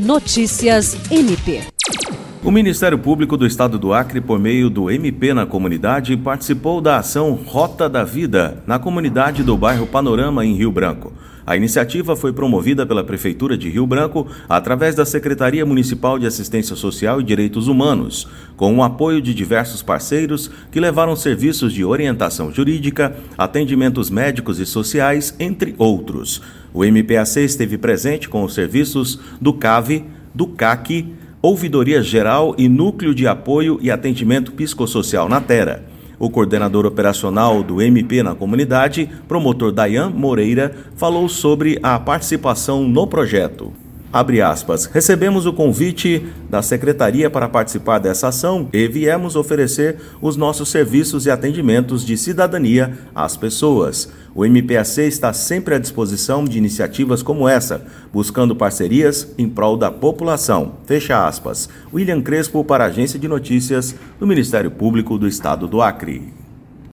Notícias MP. O Ministério Público do Estado do Acre, por meio do MP na comunidade, participou da ação Rota da Vida na comunidade do bairro Panorama, em Rio Branco. A iniciativa foi promovida pela Prefeitura de Rio Branco através da Secretaria Municipal de Assistência Social e Direitos Humanos, com o apoio de diversos parceiros que levaram serviços de orientação jurídica, atendimentos médicos e sociais, entre outros. O MPAC esteve presente com os serviços do CAVE, do CAC, Ouvidoria Geral e Núcleo de Apoio e Atendimento Psicossocial na Terra. O coordenador operacional do MP na comunidade, promotor Dayan Moreira, falou sobre a participação no projeto. Abre aspas. Recebemos o convite da secretaria para participar dessa ação e viemos oferecer os nossos serviços e atendimentos de cidadania às pessoas. O MPAC está sempre à disposição de iniciativas como essa, buscando parcerias em prol da população. Fecha aspas. William Crespo para a Agência de Notícias do Ministério Público do Estado do Acre.